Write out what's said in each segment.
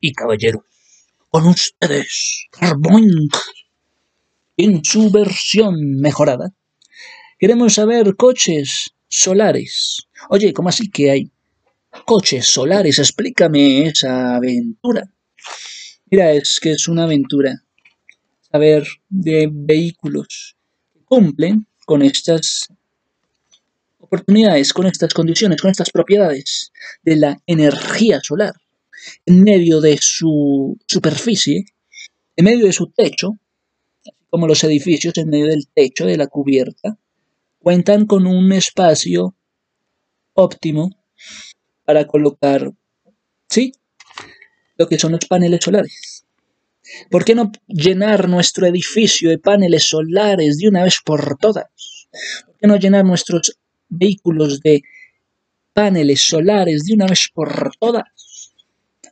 Y caballeros, con ustedes, Carboink, en su versión mejorada. Queremos saber coches solares. Oye, ¿cómo así que hay coches solares? Explícame esa aventura. Mira, es que es una aventura. Saber de vehículos que cumplen con estas oportunidades, con estas condiciones, con estas propiedades de la energía solar en medio de su superficie, en medio de su techo, como los edificios en medio del techo de la cubierta, cuentan con un espacio óptimo para colocar, sí, lo que son los paneles solares. ¿Por qué no llenar nuestro edificio de paneles solares de una vez por todas? ¿Por qué no llenar nuestros vehículos de paneles solares de una vez por todas?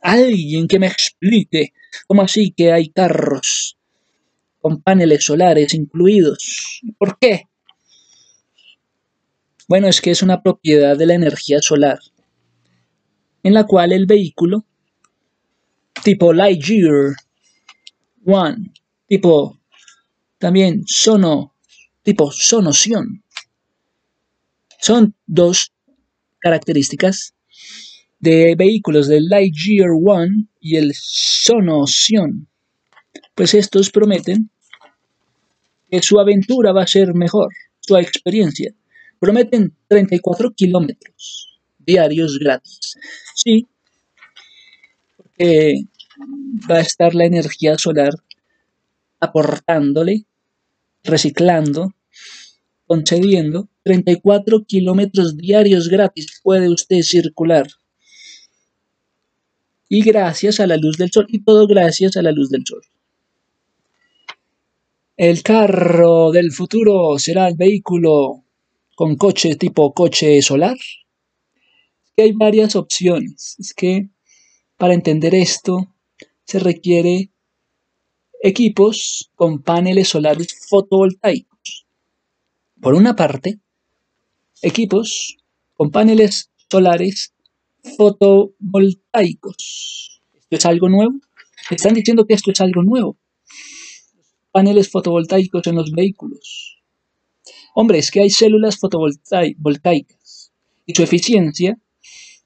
Alguien que me explique cómo así que hay carros con paneles solares incluidos. ¿Por qué? Bueno, es que es una propiedad de la energía solar, en la cual el vehículo tipo Lightyear One, tipo también Sono, tipo Sonoción, son dos características de vehículos del Lightyear One y el Sonotion. Pues estos prometen que su aventura va a ser mejor, su experiencia. Prometen 34 kilómetros diarios gratis. Sí, porque va a estar la energía solar aportándole, reciclando, concediendo 34 kilómetros diarios gratis puede usted circular y gracias a la luz del sol, y todo gracias a la luz del sol. El carro del futuro será el vehículo con coche tipo coche solar. que hay varias opciones. Es que para entender esto se requiere equipos con paneles solares fotovoltaicos. Por una parte, equipos con paneles solares fotovoltaicos. ¿Esto es algo nuevo? Están diciendo que esto es algo nuevo. Paneles fotovoltaicos en los vehículos. Hombre, es que hay células fotovoltaicas y su eficiencia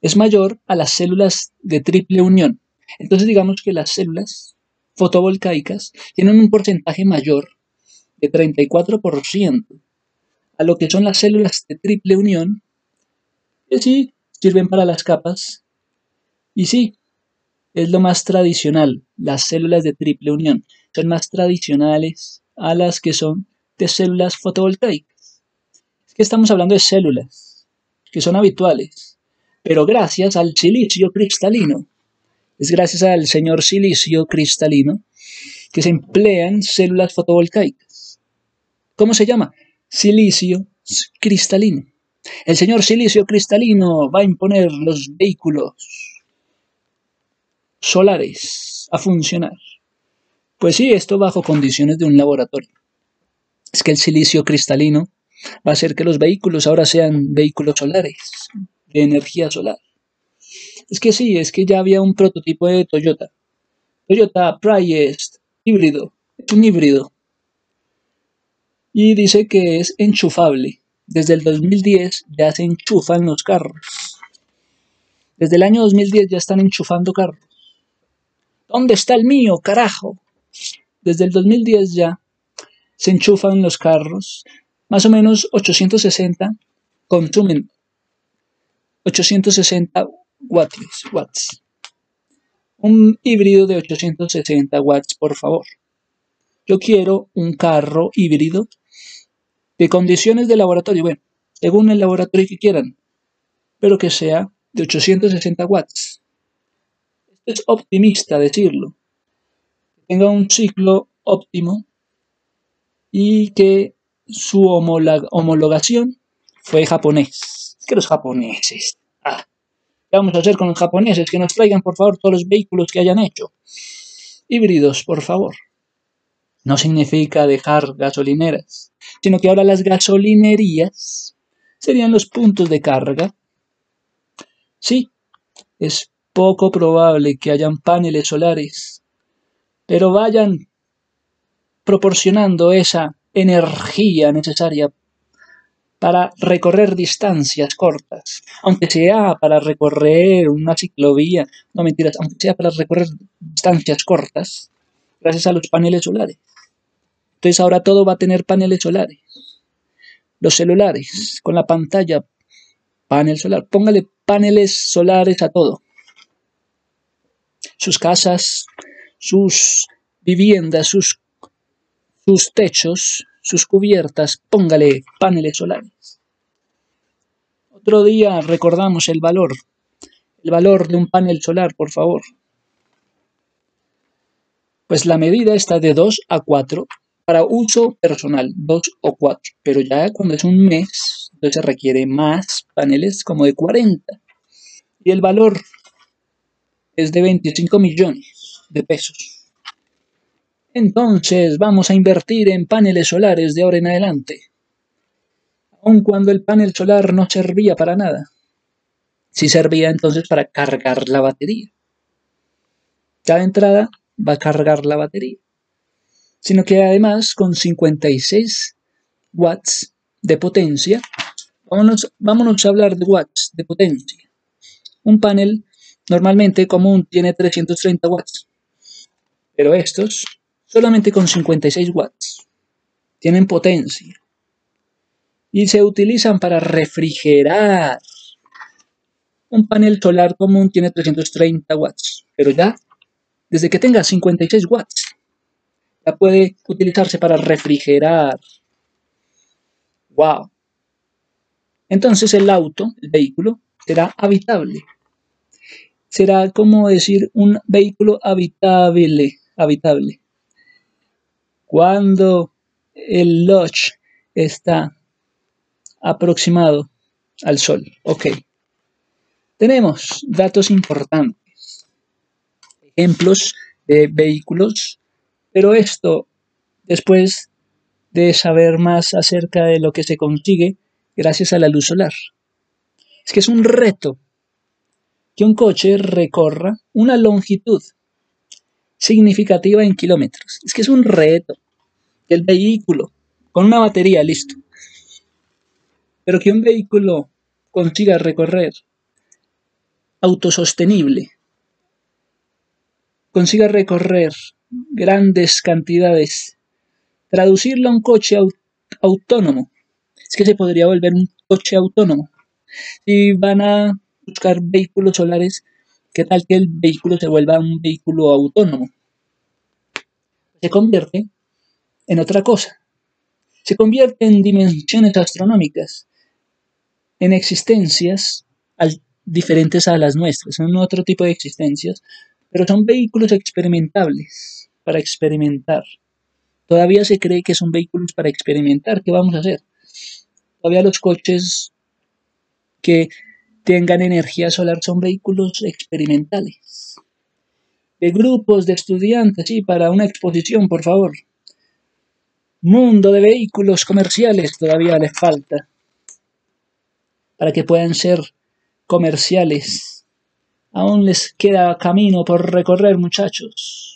es mayor a las células de triple unión. Entonces digamos que las células fotovoltaicas tienen un porcentaje mayor de 34% a lo que son las células de triple unión, que sí sirven para las capas. Y sí, es lo más tradicional. Las células de triple unión son más tradicionales a las que son de células fotovoltaicas. Es que estamos hablando de células que son habituales, pero gracias al silicio cristalino. Es gracias al señor silicio cristalino que se emplean células fotovoltaicas. ¿Cómo se llama? Silicio cristalino. El señor Silicio Cristalino va a imponer los vehículos solares a funcionar. Pues sí, esto bajo condiciones de un laboratorio. Es que el silicio cristalino va a hacer que los vehículos ahora sean vehículos solares, de energía solar. Es que sí, es que ya había un prototipo de Toyota. Toyota Priest híbrido, un híbrido. Y dice que es enchufable. Desde el 2010 ya se enchufan los carros. Desde el año 2010 ya están enchufando carros. ¿Dónde está el mío, carajo? Desde el 2010 ya se enchufan los carros. Más o menos 860 consumen 860 watts. watts. Un híbrido de 860 watts, por favor. Yo quiero un carro híbrido de condiciones de laboratorio, bueno, según el laboratorio que quieran, pero que sea de 860 watts. es optimista decirlo. Que tenga un ciclo óptimo y que su homologación fue japonés. ¿Qué los japoneses? Ah, ¿Qué vamos a hacer con los japoneses? Que nos traigan, por favor, todos los vehículos que hayan hecho. Híbridos, por favor. No significa dejar gasolineras sino que ahora las gasolinerías serían los puntos de carga. Sí, es poco probable que hayan paneles solares, pero vayan proporcionando esa energía necesaria para recorrer distancias cortas, aunque sea para recorrer una ciclovía, no mentiras, aunque sea para recorrer distancias cortas, gracias a los paneles solares. Entonces ahora todo va a tener paneles solares. Los celulares, con la pantalla, panel solar. Póngale paneles solares a todo. Sus casas, sus viviendas, sus, sus techos, sus cubiertas, póngale paneles solares. Otro día recordamos el valor, el valor de un panel solar, por favor. Pues la medida está de 2 a 4 para uso personal, 2 o 4, pero ya cuando es un mes, entonces requiere más paneles como de 40. Y el valor es de 25 millones de pesos. Entonces vamos a invertir en paneles solares de ahora en adelante. Aun cuando el panel solar no servía para nada. Sí servía entonces para cargar la batería. Cada entrada va a cargar la batería. Sino que además con 56 watts de potencia, vámonos, a hablar de watts de potencia. Un panel normalmente común tiene 330 watts. Pero estos solamente con 56 watts. Tienen potencia. Y se utilizan para refrigerar. Un panel solar común tiene 330 watts, pero ya, desde que tenga 56 watts, ya puede utilizarse para refrigerar. ¡Wow! Entonces el auto, el vehículo, será habitable. Será como decir un vehículo habitable, habitable cuando el Lodge está aproximado al Sol. Ok. Tenemos datos importantes, ejemplos de vehículos, pero esto después de saber más acerca de lo que se consigue gracias a la luz solar. Es que es un reto que un coche recorra una longitud significativa en kilómetros. Es que es un reto el vehículo, con una batería, listo. Pero que un vehículo consiga recorrer autosostenible, consiga recorrer grandes cantidades, traducirlo a un coche autónomo. Es que se podría volver un coche autónomo. Si van a buscar vehículos solares, ¿qué tal que el vehículo se vuelva un vehículo autónomo? Se convierte en otra cosa. Se convierte en dimensiones astronómicas, en existencias diferentes a las nuestras, son otro tipo de existencias, pero son vehículos experimentables para experimentar. Todavía se cree que son vehículos para experimentar. ¿Qué vamos a hacer? Todavía los coches que tengan energía solar son vehículos experimentales. De grupos de estudiantes, sí, para una exposición, por favor mundo de vehículos comerciales todavía les falta para que puedan ser comerciales. Aún les queda camino por recorrer, muchachos.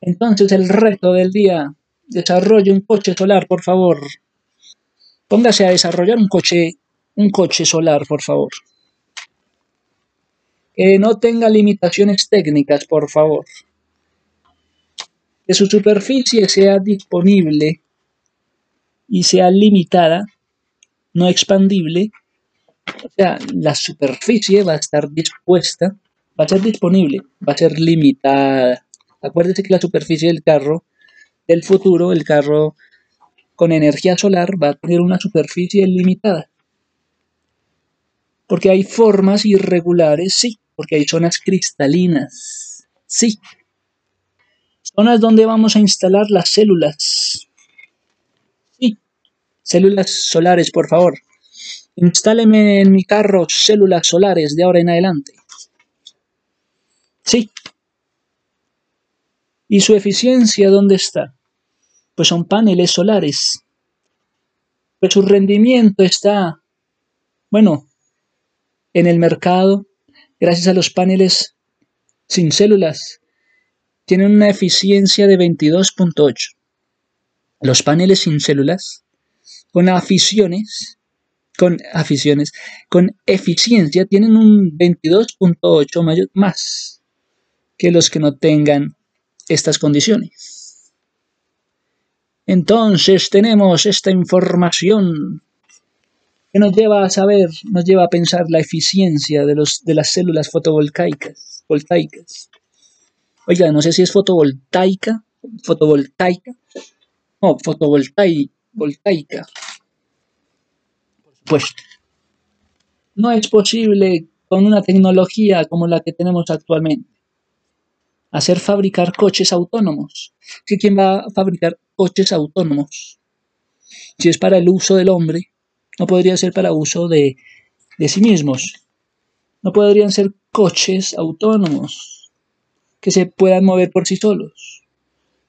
Entonces el reto del día, desarrolle un coche solar, por favor. Póngase a desarrollar un coche, un coche solar, por favor. Que no tenga limitaciones técnicas, por favor que su superficie sea disponible y sea limitada, no expandible, o sea, la superficie va a estar dispuesta, va a ser disponible, va a ser limitada. Acuérdese que la superficie del carro del futuro, el carro con energía solar, va a tener una superficie limitada. Porque hay formas irregulares, sí, porque hay zonas cristalinas, sí, Zonas donde vamos a instalar las células. Sí, células solares, por favor. Instáleme en mi carro células solares de ahora en adelante. Sí. ¿Y su eficiencia dónde está? Pues son paneles solares. Pues su rendimiento está, bueno, en el mercado gracias a los paneles sin células, tienen una eficiencia de 22.8. Los paneles sin células, con aficiones, con aficiones, con eficiencia, tienen un 22.8 más que los que no tengan estas condiciones. Entonces tenemos esta información que nos lleva a saber, nos lleva a pensar la eficiencia de, los, de las células fotovoltaicas. Voltaicas. Oiga, no sé si es fotovoltaica, fotovoltaica, no, fotovoltaica. Por supuesto. No es posible con una tecnología como la que tenemos actualmente hacer fabricar coches autónomos. ¿Quién va a fabricar coches autónomos? Si es para el uso del hombre, no podría ser para uso de, de sí mismos. No podrían ser coches autónomos que se puedan mover por sí solos.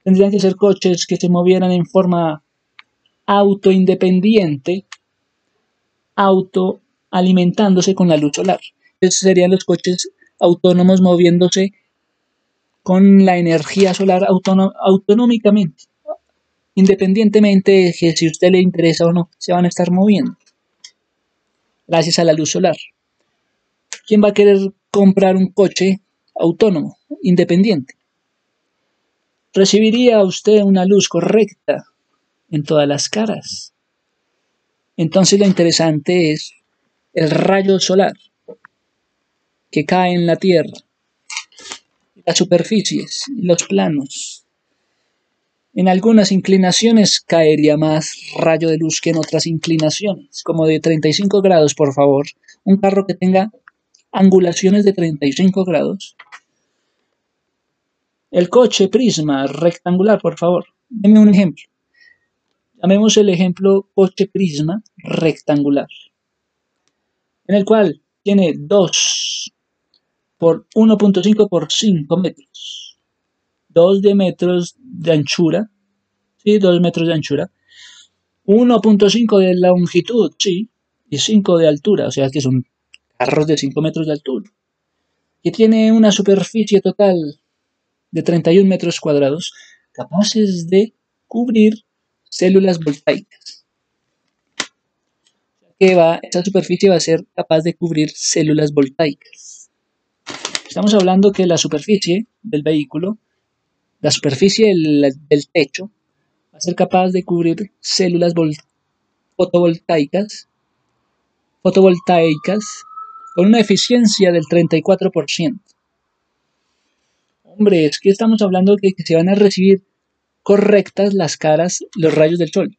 Tendrían que ser coches que se movieran en forma autoindependiente, autoalimentándose con la luz solar. Esos serían los coches autónomos moviéndose con la energía solar autonómicamente, independientemente de que si a usted le interesa o no, se van a estar moviendo, gracias a la luz solar. ¿Quién va a querer comprar un coche autónomo, independiente? Recibiría usted una luz correcta en todas las caras. Entonces lo interesante es el rayo solar que cae en la Tierra las superficies los planos. En algunas inclinaciones caería más rayo de luz que en otras inclinaciones, como de 35 grados, por favor. Un carro que tenga angulaciones de 35 grados. El coche prisma rectangular, por favor. Deme un ejemplo. Llamemos el ejemplo coche prisma rectangular, en el cual tiene dos por 1.5 por 5 metros. 2 de metros de anchura, ¿sí? 2 metros de anchura. 1.5 de longitud, sí, y 5 de altura, o sea que son carros de 5 metros de altura. Que tiene una superficie total de 31 metros cuadrados, capaces de cubrir células voltaicas. Que va, esa superficie va a ser capaz de cubrir células voltaicas. Estamos hablando que la superficie del vehículo, la superficie del, techo, va a ser capaz de cubrir células fotovoltaicas, fotovoltaicas con una eficiencia del 34%. Hombre, es que estamos hablando de que se van a recibir correctas las caras, los rayos del sol.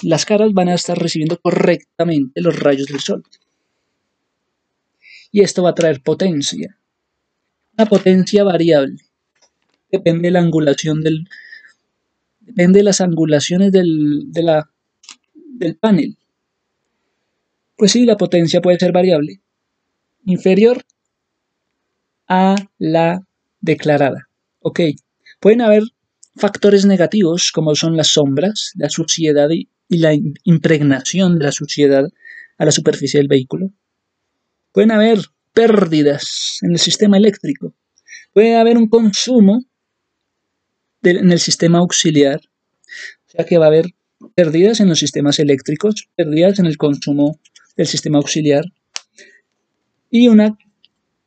Las caras van a estar recibiendo correctamente los rayos del sol. Y esto va a traer potencia. Una potencia variable. Depende de la angulación del. Depende de las angulaciones del, de la, del panel. Pues sí, la potencia puede ser variable. Inferior a la declarada. Ok. Pueden haber factores negativos como son las sombras, la suciedad y la impregnación de la suciedad a la superficie del vehículo. Pueden haber pérdidas en el sistema eléctrico. Puede haber un consumo en el sistema auxiliar, o sea que va a haber pérdidas en los sistemas eléctricos, pérdidas en el consumo del sistema auxiliar y una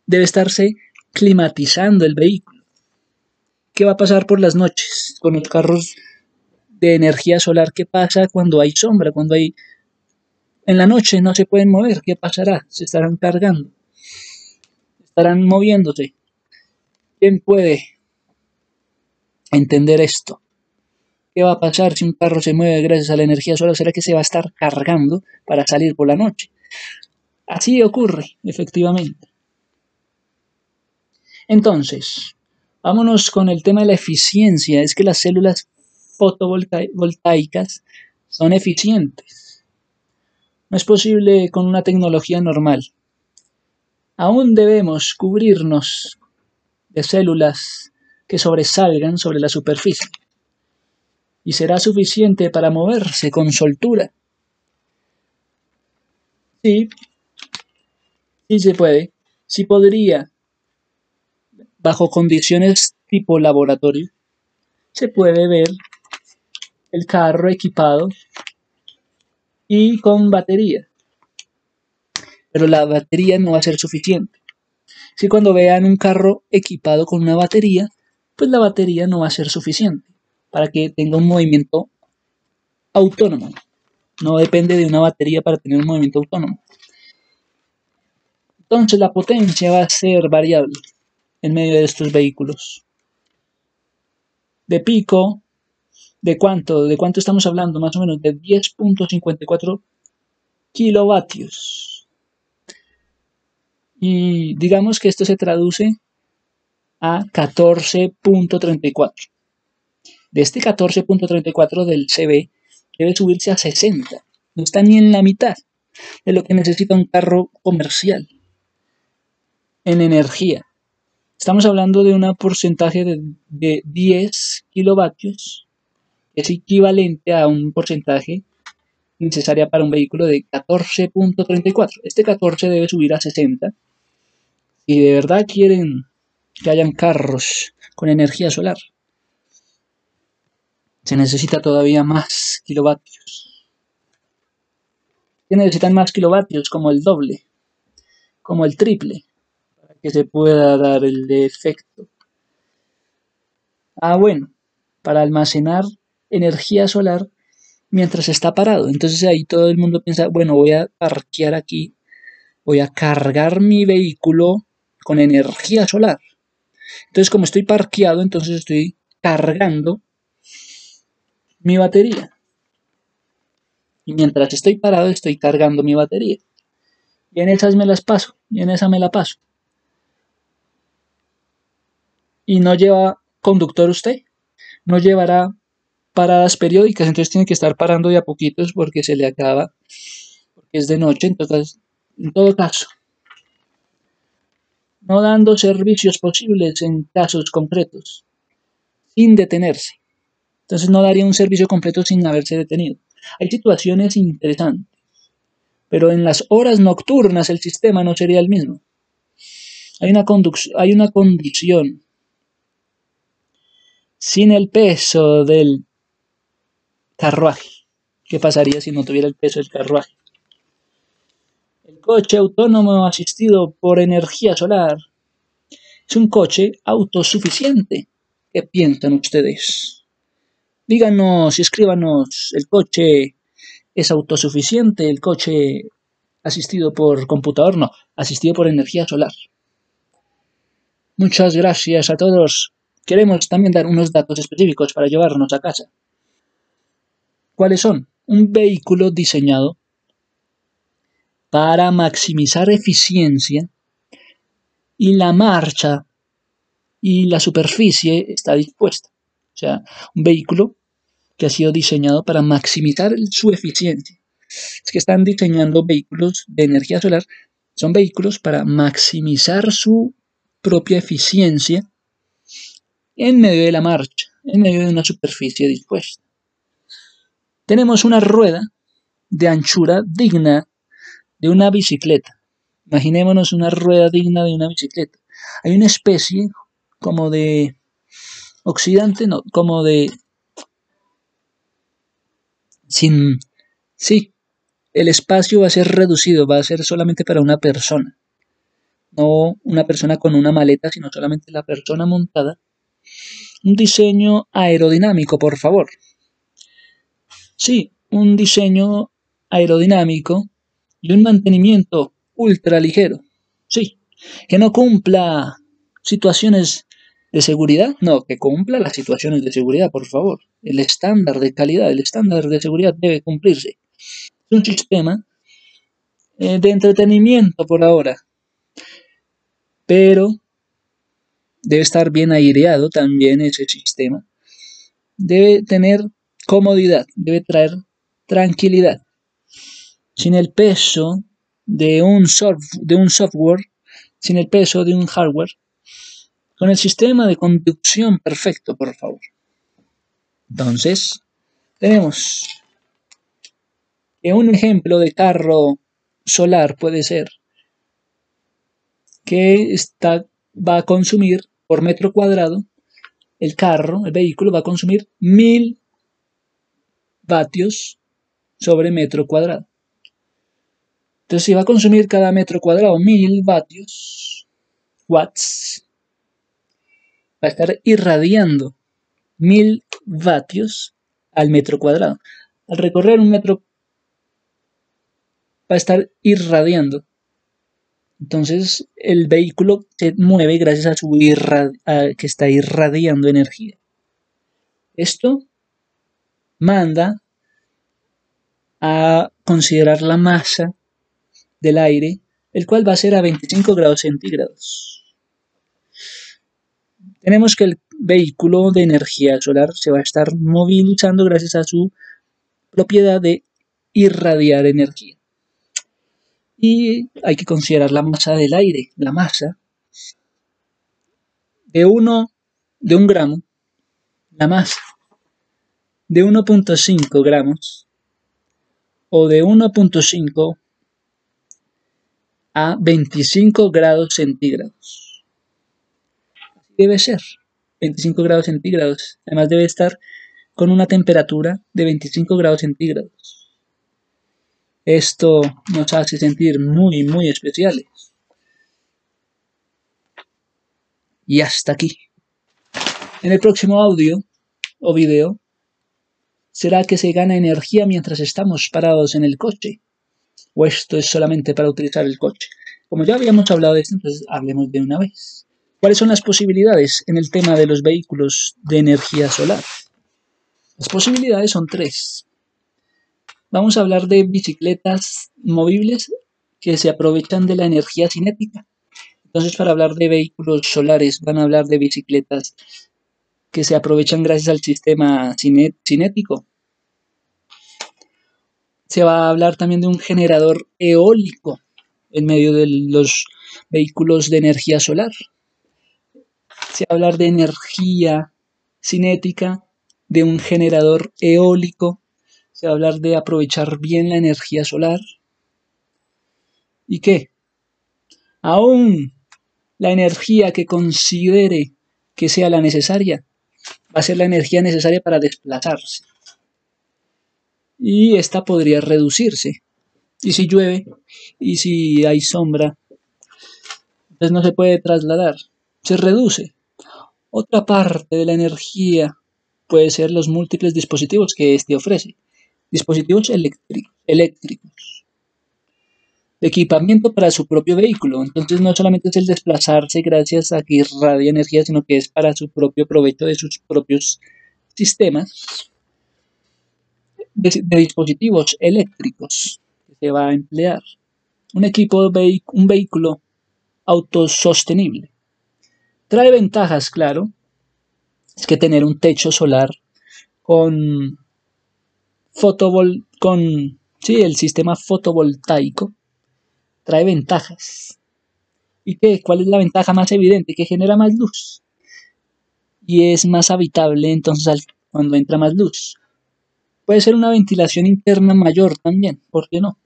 debe estarse climatizando el vehículo. ¿Qué va a pasar por las noches con los carros de energía solar? ¿Qué pasa cuando hay sombra? Cuando hay en la noche no se pueden mover, ¿qué pasará? Se estarán cargando estarán moviéndose. ¿Quién puede entender esto? ¿Qué va a pasar si un carro se mueve gracias a la energía solar? ¿Será que se va a estar cargando para salir por la noche? Así ocurre, efectivamente. Entonces, vámonos con el tema de la eficiencia. Es que las células fotovoltaicas son eficientes. No es posible con una tecnología normal aún debemos cubrirnos de células que sobresalgan sobre la superficie. Y será suficiente para moverse con soltura. Sí, sí se puede. si podría, bajo condiciones tipo laboratorio, se puede ver el carro equipado y con batería. Pero la batería no va a ser suficiente. Si cuando vean un carro equipado con una batería, pues la batería no va a ser suficiente para que tenga un movimiento autónomo. No depende de una batería para tener un movimiento autónomo. Entonces la potencia va a ser variable en medio de estos vehículos. De pico, ¿de cuánto? ¿De cuánto estamos hablando? Más o menos de 10.54 kilovatios. Y digamos que esto se traduce a 14.34. De este 14.34 del CB debe subirse a 60. No está ni en la mitad de lo que necesita un carro comercial en energía. Estamos hablando de un porcentaje de, de 10 kilovatios, que es equivalente a un porcentaje necesaria para un vehículo de 14.34. Este 14 debe subir a 60. Si de verdad quieren que hayan carros con energía solar, se necesita todavía más kilovatios. Se necesitan más kilovatios como el doble, como el triple, para que se pueda dar el efecto. Ah, bueno, para almacenar energía solar mientras está parado. Entonces ahí todo el mundo piensa, bueno, voy a parquear aquí, voy a cargar mi vehículo con energía solar. Entonces como estoy parqueado, entonces estoy cargando mi batería. Y mientras estoy parado, estoy cargando mi batería. Y en esas me las paso, y en esa me la paso. Y no lleva conductor usted, no llevará paradas periódicas, entonces tiene que estar parando de a poquitos porque se le acaba, porque es de noche, entonces, en todo caso, no dando servicios posibles en casos concretos, sin detenerse. Entonces no daría un servicio completo sin haberse detenido. Hay situaciones interesantes, pero en las horas nocturnas el sistema no sería el mismo. Hay una, hay una condición. Sin el peso del carruaje. ¿Qué pasaría si no tuviera el peso del carruaje? Coche autónomo asistido por energía solar es un coche autosuficiente. ¿Qué piensan ustedes? Díganos, escríbanos, el coche es autosuficiente, el coche asistido por computador, no, asistido por energía solar. Muchas gracias a todos. Queremos también dar unos datos específicos para llevarnos a casa. ¿Cuáles son? Un vehículo diseñado para maximizar eficiencia y la marcha y la superficie está dispuesta. O sea, un vehículo que ha sido diseñado para maximizar su eficiencia. Es que están diseñando vehículos de energía solar, son vehículos para maximizar su propia eficiencia en medio de la marcha, en medio de una superficie dispuesta. Tenemos una rueda de anchura digna de una bicicleta. Imaginémonos una rueda digna de una bicicleta. Hay una especie como de oxidante, no, como de... Sin... Sí, el espacio va a ser reducido, va a ser solamente para una persona. No una persona con una maleta, sino solamente la persona montada. Un diseño aerodinámico, por favor. Sí, un diseño aerodinámico y un mantenimiento ultra ligero. Sí, que no cumpla situaciones ¿De seguridad? No, que cumpla las situaciones de seguridad, por favor. El estándar de calidad, el estándar de seguridad debe cumplirse. Es un sistema eh, de entretenimiento por ahora, pero debe estar bien aireado también ese sistema. Debe tener comodidad, debe traer tranquilidad. Sin el peso de un, de un software, sin el peso de un hardware, con el sistema de conducción perfecto, por favor. Entonces, tenemos que un ejemplo de carro solar puede ser que está, va a consumir por metro cuadrado, el carro, el vehículo va a consumir mil vatios sobre metro cuadrado. Entonces, si va a consumir cada metro cuadrado mil vatios, watts, va a estar irradiando mil vatios al metro cuadrado. Al recorrer un metro va a estar irradiando. Entonces el vehículo se mueve gracias a su que está irradiando energía. Esto manda a considerar la masa del aire, el cual va a ser a 25 grados centígrados. Tenemos que el vehículo de energía solar se va a estar movilizando gracias a su propiedad de irradiar energía. Y hay que considerar la masa del aire, la masa de uno de un gramo, la masa de 1.5 gramos o de 1.5 a 25 grados centígrados. Debe ser, 25 grados centígrados. Además debe estar con una temperatura de 25 grados centígrados. Esto nos hace sentir muy, muy especiales. Y hasta aquí. En el próximo audio o video será que se gana energía mientras estamos parados en el coche. O esto es solamente para utilizar el coche. Como ya habíamos hablado de esto, entonces hablemos de una vez. ¿Cuáles son las posibilidades en el tema de los vehículos de energía solar? Las posibilidades son tres. Vamos a hablar de bicicletas movibles que se aprovechan de la energía cinética. Entonces, para hablar de vehículos solares, van a hablar de bicicletas que se aprovechan gracias al sistema cinético. Se va a hablar también de un generador eólico en medio de los vehículos de energía solar. Se va a hablar de energía cinética de un generador eólico, se va a hablar de aprovechar bien la energía solar. ¿Y qué? Aún la energía que considere que sea la necesaria va a ser la energía necesaria para desplazarse. Y esta podría reducirse. Y si llueve, y si hay sombra, entonces no se puede trasladar, se reduce. Otra parte de la energía puede ser los múltiples dispositivos que éste ofrece. Dispositivos eléctricos. Equipamiento para su propio vehículo. Entonces no solamente es el desplazarse gracias a que irradia energía, sino que es para su propio provecho de sus propios sistemas de, dispositivos eléctricos que se va a emplear. Un equipo, un vehículo autosostenible. Trae ventajas, claro, es que tener un techo solar con fotovol con sí, el sistema fotovoltaico trae ventajas. ¿Y qué? ¿Cuál es la ventaja más evidente? Que genera más luz. Y es más habitable entonces cuando entra más luz. Puede ser una ventilación interna mayor también, ¿por qué no?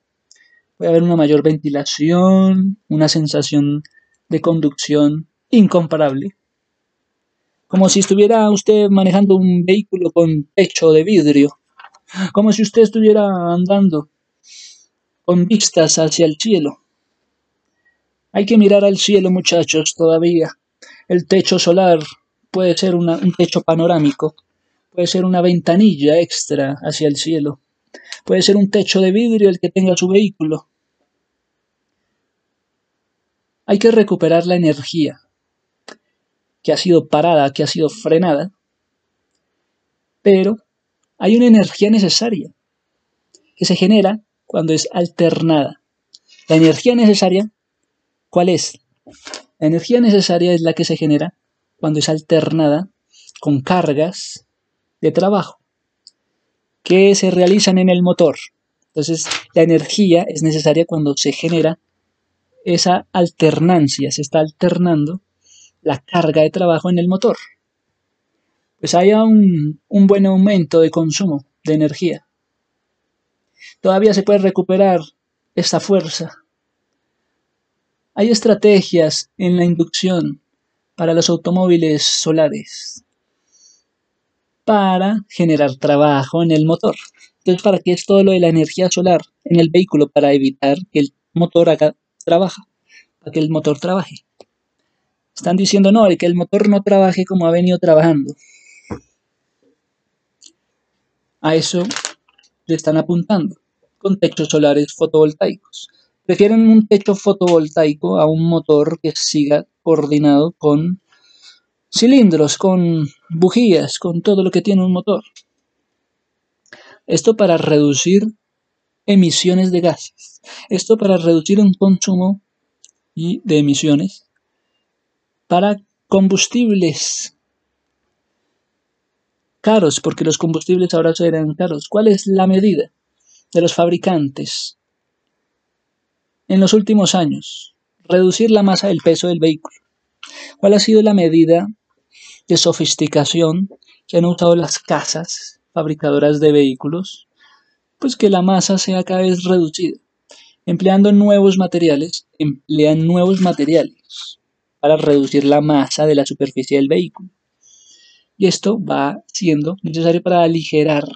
Puede haber una mayor ventilación, una sensación de conducción incomparable como si estuviera usted manejando un vehículo con techo de vidrio, como si usted estuviera andando con vistas hacia el cielo. Hay que mirar al cielo, muchachos, todavía. El techo solar puede ser un techo panorámico, puede ser una ventanilla extra hacia el cielo, puede ser un techo de vidrio el que tenga su vehículo. Hay que recuperar la energía, que ha sido parada, que ha sido frenada, pero hay una energía necesaria que se genera cuando es alternada. La energía necesaria, ¿cuál es? La energía necesaria es la que se genera cuando es alternada con cargas de trabajo que se realizan en el motor. Entonces, la energía es necesaria cuando se genera esa alternancia, se está alternando la carga de trabajo en el motor, pues haya un, un buen aumento de consumo de energía. Todavía se puede recuperar esta fuerza. Hay estrategias en la inducción para los automóviles solares para generar trabajo en el motor. Entonces, ¿para qué es todo lo de la energía solar en el vehículo? Para evitar que el motor haga trabaja, para que el motor trabaje. Están diciendo, no, que el motor no trabaje como ha venido trabajando. A eso le están apuntando con techos solares fotovoltaicos. Prefieren un techo fotovoltaico a un motor que siga coordinado con cilindros, con bujías, con todo lo que tiene un motor. Esto para reducir emisiones de gases. Esto para reducir un consumo de emisiones para combustibles caros, porque los combustibles ahora serán caros. ¿Cuál es la medida de los fabricantes en los últimos años? Reducir la masa del peso del vehículo. ¿Cuál ha sido la medida de sofisticación que han usado las casas fabricadoras de vehículos? Pues que la masa sea cada vez reducida. Empleando nuevos materiales, emplean nuevos materiales para reducir la masa de la superficie del vehículo y esto va siendo necesario para aligerar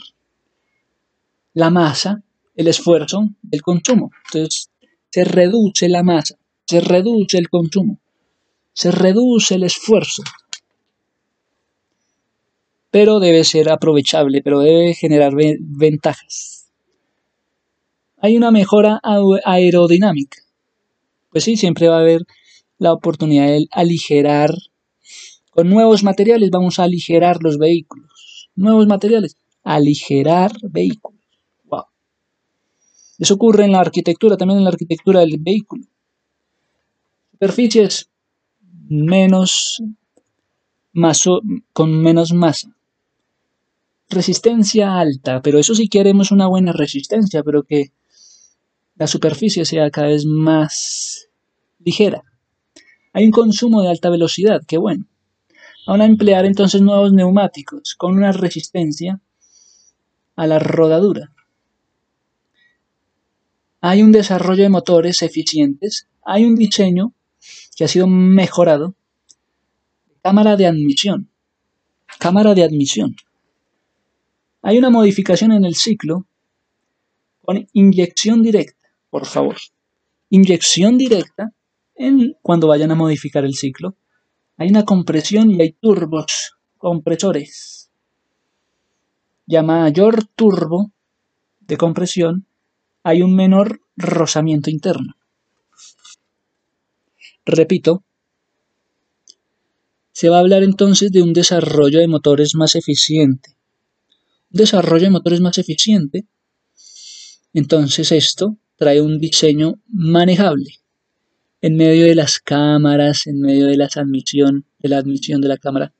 la masa, el esfuerzo del consumo. Entonces, se reduce la masa, se reduce el consumo, se reduce el esfuerzo. Pero debe ser aprovechable, pero debe generar ventajas. Hay una mejora aerodinámica. Pues sí, siempre va a haber la oportunidad de aligerar con nuevos materiales vamos a aligerar los vehículos. Nuevos materiales. Aligerar vehículos. Wow. Eso ocurre en la arquitectura, también en la arquitectura del vehículo. Superficies menos con menos masa. Resistencia alta, pero eso sí queremos una buena resistencia, pero que la superficie sea cada vez más ligera. Hay un consumo de alta velocidad, qué bueno. Van a emplear entonces nuevos neumáticos con una resistencia a la rodadura. Hay un desarrollo de motores eficientes, hay un diseño que ha sido mejorado. Cámara de admisión. Cámara de admisión. Hay una modificación en el ciclo con inyección directa, por favor. Inyección directa en cuando vayan a modificar el ciclo hay una compresión y hay turbos, compresores. Ya mayor turbo de compresión, hay un menor rozamiento interno. Repito, se va a hablar entonces de un desarrollo de motores más eficiente. Un desarrollo de motores más eficiente. Entonces esto trae un diseño manejable en medio de las cámaras, en medio de, las admisión, de la admisión de la cámara.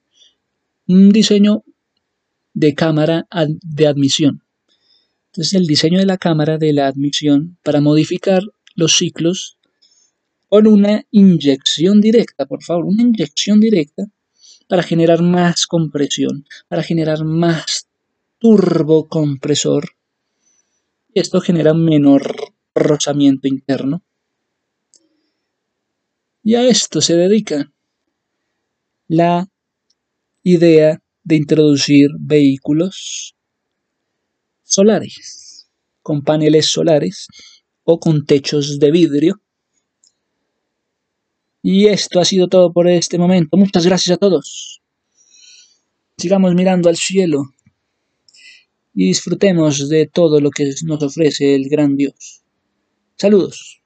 Un diseño de cámara de admisión. Entonces el diseño de la cámara de la admisión para modificar los ciclos con una inyección directa, por favor, una inyección directa para generar más compresión, para generar más turbocompresor. Y esto genera menor rozamiento interno. Y a esto se dedica la idea de introducir vehículos solares, con paneles solares o con techos de vidrio. Y esto ha sido todo por este momento. Muchas gracias a todos. Sigamos mirando al cielo y disfrutemos de todo lo que nos ofrece el gran Dios. Saludos.